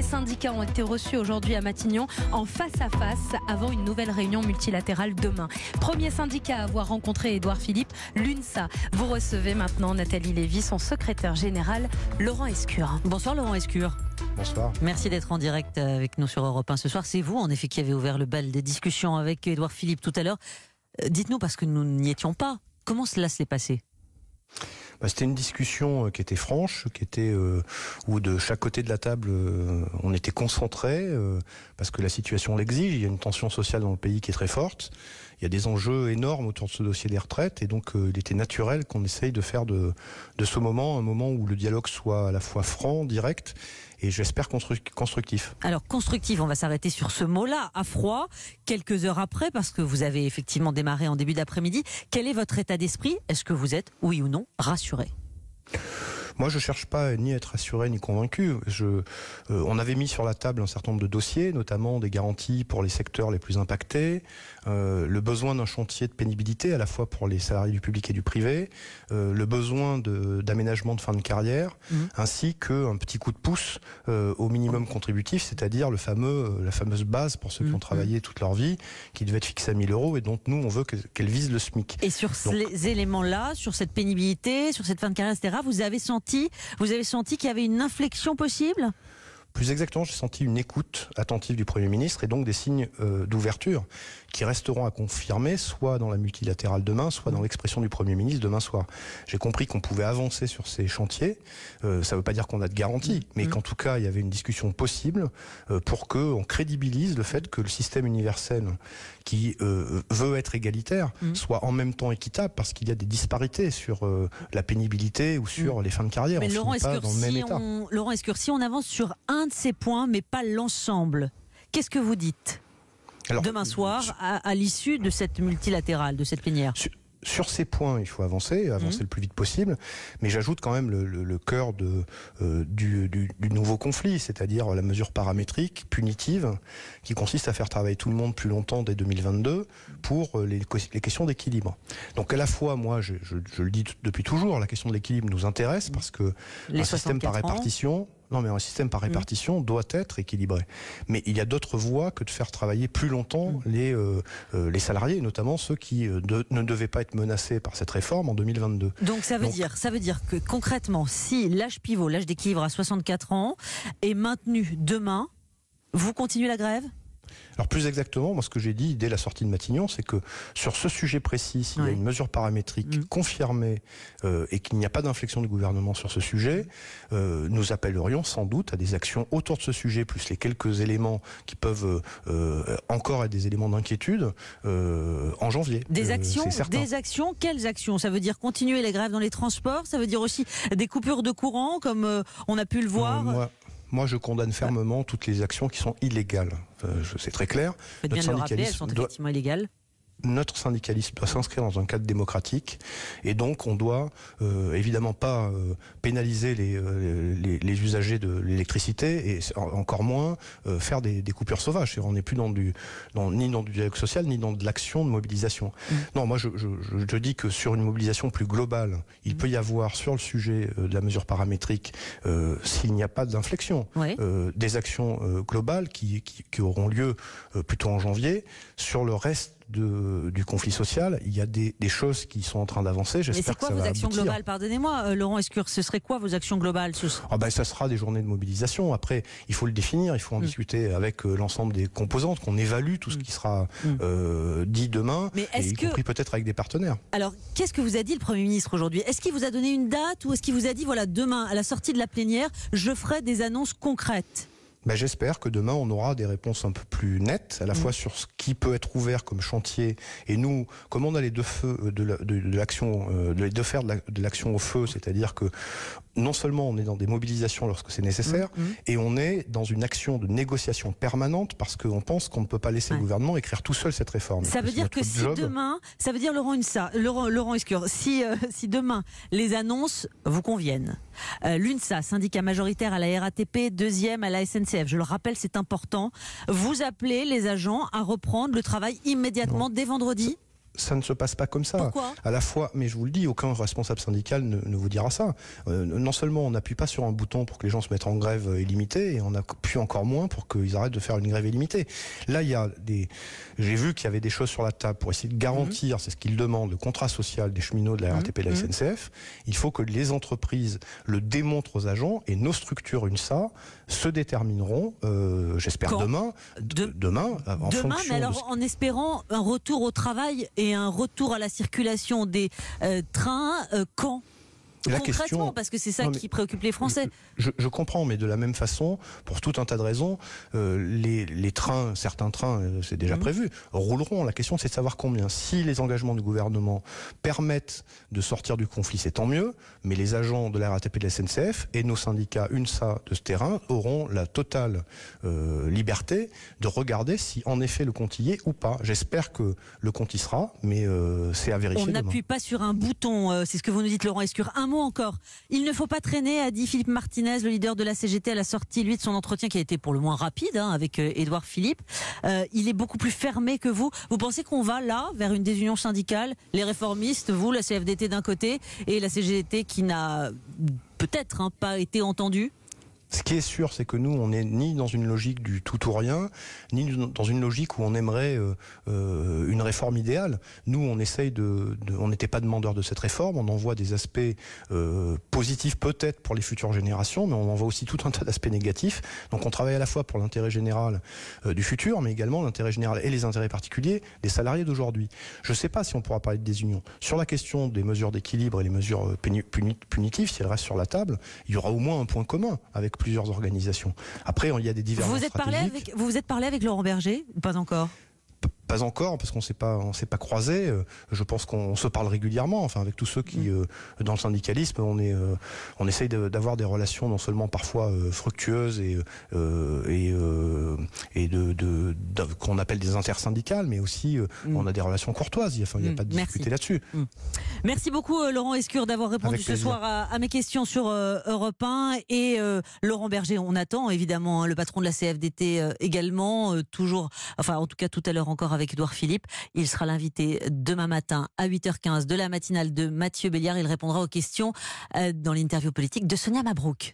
les syndicats ont été reçus aujourd'hui à Matignon en face à face avant une nouvelle réunion multilatérale demain. Premier syndicat à avoir rencontré Édouard Philippe, l'UNSA. Vous recevez maintenant Nathalie Lévy, son secrétaire général, Laurent Escure. Bonsoir Laurent Escure. Bonsoir. Merci d'être en direct avec nous sur Europe 1 ce soir. C'est vous en effet qui avez ouvert le bal des discussions avec Édouard Philippe tout à l'heure. Euh, dites-nous, parce que nous n'y étions pas, comment cela s'est passé? Bah, c'était une discussion euh, qui était franche, qui était euh, où de chaque côté de la table euh, on était concentré parce que la situation l'exige. Il y a une tension sociale dans le pays qui est très forte. Il y a des enjeux énormes autour de ce dossier des retraites et donc il était naturel qu'on essaye de faire de, de ce moment un moment où le dialogue soit à la fois franc, direct et j'espère constructif. Alors constructif, on va s'arrêter sur ce mot-là, à froid, quelques heures après, parce que vous avez effectivement démarré en début d'après-midi. Quel est votre état d'esprit? Est-ce que vous êtes, oui ou non, rassuré? Moi, je cherche pas ni à être assuré ni convaincu. Je, euh, on avait mis sur la table un certain nombre de dossiers, notamment des garanties pour les secteurs les plus impactés, euh, le besoin d'un chantier de pénibilité à la fois pour les salariés du public et du privé, euh, le besoin d'aménagement de, fin de carrière, mmh. ainsi qu'un petit coup de pouce au minimum contributif, c'est-à-dire le fameux, la fameuse base pour ceux qui ont mmh. travaillé toute leur vie, qui devait être fixée à 1000 euros et dont nous, on veut qu'elle vise le SMIC. Et sur ces éléments-là, sur cette pénibilité, sur cette fin de carrière, etc., vous avez senti vous avez senti qu'il y avait une inflexion possible? Plus exactement, j'ai senti une écoute attentive du Premier ministre et donc des signes euh, d'ouverture qui resteront à confirmer, soit dans la multilatérale demain, soit dans l'expression du Premier ministre demain soir. J'ai compris qu'on pouvait avancer sur ces chantiers. Euh, ça ne veut pas dire qu'on a de garantie, mais mmh. qu'en tout cas, il y avait une discussion possible euh, pour qu'on crédibilise le fait que le système universel qui euh, veut être égalitaire mmh. soit en même temps équitable, parce qu'il y a des disparités sur la pénibilité ou sur mmh. les fins de carrière. Mais Laurent Escure, si on avance sur un de ces points, mais pas l'ensemble, qu'est-ce que vous dites? Demain soir, à, l'issue de cette multilatérale, de cette plénière sur ces points, il faut avancer, avancer mmh. le plus vite possible. Mais j'ajoute quand même le, cœur de, euh, du, nouveau conflit, c'est-à-dire la mesure paramétrique, punitive, qui consiste à faire travailler tout le monde plus longtemps dès 2022 pour euh, les, questions d'équilibre. Donc à la fois, moi, je, le dis depuis toujours, la question de l'équilibre nous intéresse parce que les un système par répartition. Non, mais un système par mm. répartition doit être équilibré. Mais il y a d'autres voies que de faire travailler plus longtemps mm. les, euh, euh, les salariés, notamment ceux qui euh, ne devaient pas être menacés par cette réforme en 2022. Donc ça veut, dire, ça veut dire que concrètement, si l'âge pivot, l'âge d'équilibre à 64 ans, est maintenu demain, vous continuez la grève? Alors plus exactement, moi ce que j'ai dit dès la sortie de Matignon, c'est que sur ce sujet précis, s'il y a une mesure paramétrique mm. confirmée euh, et qu'il n'y a pas d'inflexion du gouvernement sur ce sujet, euh, nous appellerions sans doute à des actions autour de ce sujet, plus les quelques éléments qui peuvent euh, encore être des éléments d'inquiétude en janvier. Des actions, des actions, quelles actions? Ça veut dire continuer les grèves dans les transports? Ça veut dire aussi des coupures de courant, comme on a pu le voir? Moi, je condamne fermement toutes les actions qui sont illégales. c'est très clair. Faites bien de le rappeler, elles sont effectivement illégales notre syndicalisme doit s'inscrire dans un cadre démocratique et donc on doit euh, évidemment pas euh, pénaliser euh, les, les, usagers de l'électricité et encore moins faire des, coupures sauvages. On n'est plus dans du, dans, ni dans du dialogue social ni dans de l'action de mobilisation. Mm. Non, moi je, je, je, dis que sur une mobilisation plus globale, il mm. peut y avoir sur le sujet de la mesure paramétrique, s'il n'y a pas d'inflexion, des actions globales qui, qui, qui, auront lieu plutôt en janvier. Sur le reste du conflit social, il y a des, choses qui sont en train d'avancer. Mais c'est quoi vos actions globales? Pardonnez-moi, euh, Laurent Escure, ce serait quoi vos actions globales? Ce... ah ben, Ça sera des journées de mobilisation. Après, il faut le définir, il faut en mm. discuter avec euh, l'ensemble des composantes, qu'on évalue tout ce mm. qui sera mm. euh, dit demain, Mais y compris peut-être avec des partenaires. Alors, qu'est-ce que vous a dit le Premier ministre aujourd'hui? Est-ce qu'il vous a donné une date ou est-ce qu'il vous a dit, voilà, demain, à la sortie de la plénière, je ferai des annonces concrètes? Ben, J'espère que demain, on aura des réponses un peu plus nettes, à la mm. fois sur ce qui peut être ouvert comme chantier. Et nous, comme on a les deux feux euh, de l'action, de, de, les deux fers de l'action au feu, c'est-à-dire que non seulement on est dans des mobilisations lorsque c'est nécessaire, mm, mm. et on est dans une action de négociation permanente parce qu'on pense qu'on ne peut pas laisser le gouvernement écrire tout seul cette réforme. Ça veut dire que si demain, ça veut dire Laurent Unsa, Laurent, Laurent Escure, si, euh, si demain les annonces vous conviennent, euh, l'UNSA, syndicat majoritaire à la RATP, deuxième à la SNCF, je le rappelle, c'est important, vous appelez les agents à reprendre le travail immédiatement dès vendredi? Ça ne se passe pas comme ça. Pourquoi? À la fois, mais je vous le dis, aucun responsable syndical ne, ne vous dira ça. Euh, non seulement on n'appuie pas sur un bouton pour que les gens se mettent en grève euh, illimitée, et on appuie encore moins pour qu'ils arrêtent de faire une grève illimitée. Là, il y a des. J'ai vu qu'il y avait des choses sur la table pour essayer de garantir, Mhm. c'est ce qu'ils demandent, le contrat social des cheminots de la RATP et de la Mhm. SNCF. Il faut que les entreprises le démontrent aux agents et nos structures UNSA se détermineront, euh, j'espère demain, De- demain, en Demain, fonction mais de alors en espérant un retour au travail et un retour à la circulation des euh, trains, euh, quand? La Concrètement, question- parce que c'est ça Non, qui préoccupe les Français. Je, je comprends, mais de la même façon, pour tout un tas de raisons, euh, les, les trains, certains trains, euh, c'est déjà Mhm. prévu, rouleront. La question, c'est de savoir combien. Si les engagements du gouvernement permettent de sortir du conflit, c'est tant mieux. Mais les agents de la RATP et de la SNCF et nos syndicats UNSA de ce terrain auront la totale euh, liberté de regarder si en effet le compte y est ou pas. J'espère que le compte y sera, mais c'est à vérifier. On n'appuie pas sur un bouton, c'est ce que vous nous dites Laurent Escure. Un mot encore. Il ne faut pas traîner, a dit Philippe Martinez, le leader de la CGT, à la sortie, lui, de son entretien qui a été pour le moins rapide hein, avec euh, Édouard Philippe. Euh, il est beaucoup plus fermé que vous. Vous pensez qu'on va là, vers une désunion syndicale? Les réformistes, vous, la CFDT d'un côté, et la CGT qui n'a peut-être hein, pas été entendue? Ce qui est sûr, c'est que nous, on n'est ni dans une logique du tout ou rien, ni dans une logique où on aimerait euh, euh, une réforme idéale. Nous, on essaye de, de- on n'était pas demandeur de cette réforme. On en voit des aspects euh, positifs peut-être pour les futures générations, mais on en voit aussi tout un tas d'aspects négatifs. Donc, on travaille à la fois pour l'intérêt général euh, du futur, mais également l'intérêt général et les intérêts particuliers des salariés d'aujourd'hui. Je ne sais pas si on pourra parler de désunion. Sur la question des mesures d'équilibre et les mesures euh, puni- puni- punitives, si elles restent sur la table, il y aura au moins un point commun avec plusieurs organisations. Après, il y a des divergences vous êtes parlé avec, Vous vous êtes parlé avec Laurent Berger Pas encore? Pas encore, parce qu'on s'est pas, on s'est pas croisés. Euh, Je pense qu'on se parle régulièrement. Enfin, avec tous ceux qui, Mm. euh, dans le syndicalisme, on est, euh, on essaye de- d'avoir des relations non seulement parfois fructueuses et et, et de, de- de- qu'on appelle des intersyndicales, mais aussi Mm. on a des relations courtoises. Enfin, il n'y a Mm. pas de difficulté là-dessus. Merci beaucoup Laurent Escure d'avoir répondu Avec ce plaisir. soir à, à mes questions sur Europe 1 et Laurent Berger. On attend évidemment hein, le patron de la CFDT également, toujours, enfin en tout cas tout à l'heure encore avec Édouard Philippe. Il sera l'invité demain matin à 8h15 de la matinale de Mathieu Béliard. Il répondra aux questions euh, dans l'interview politique de Sonia Mabrouk.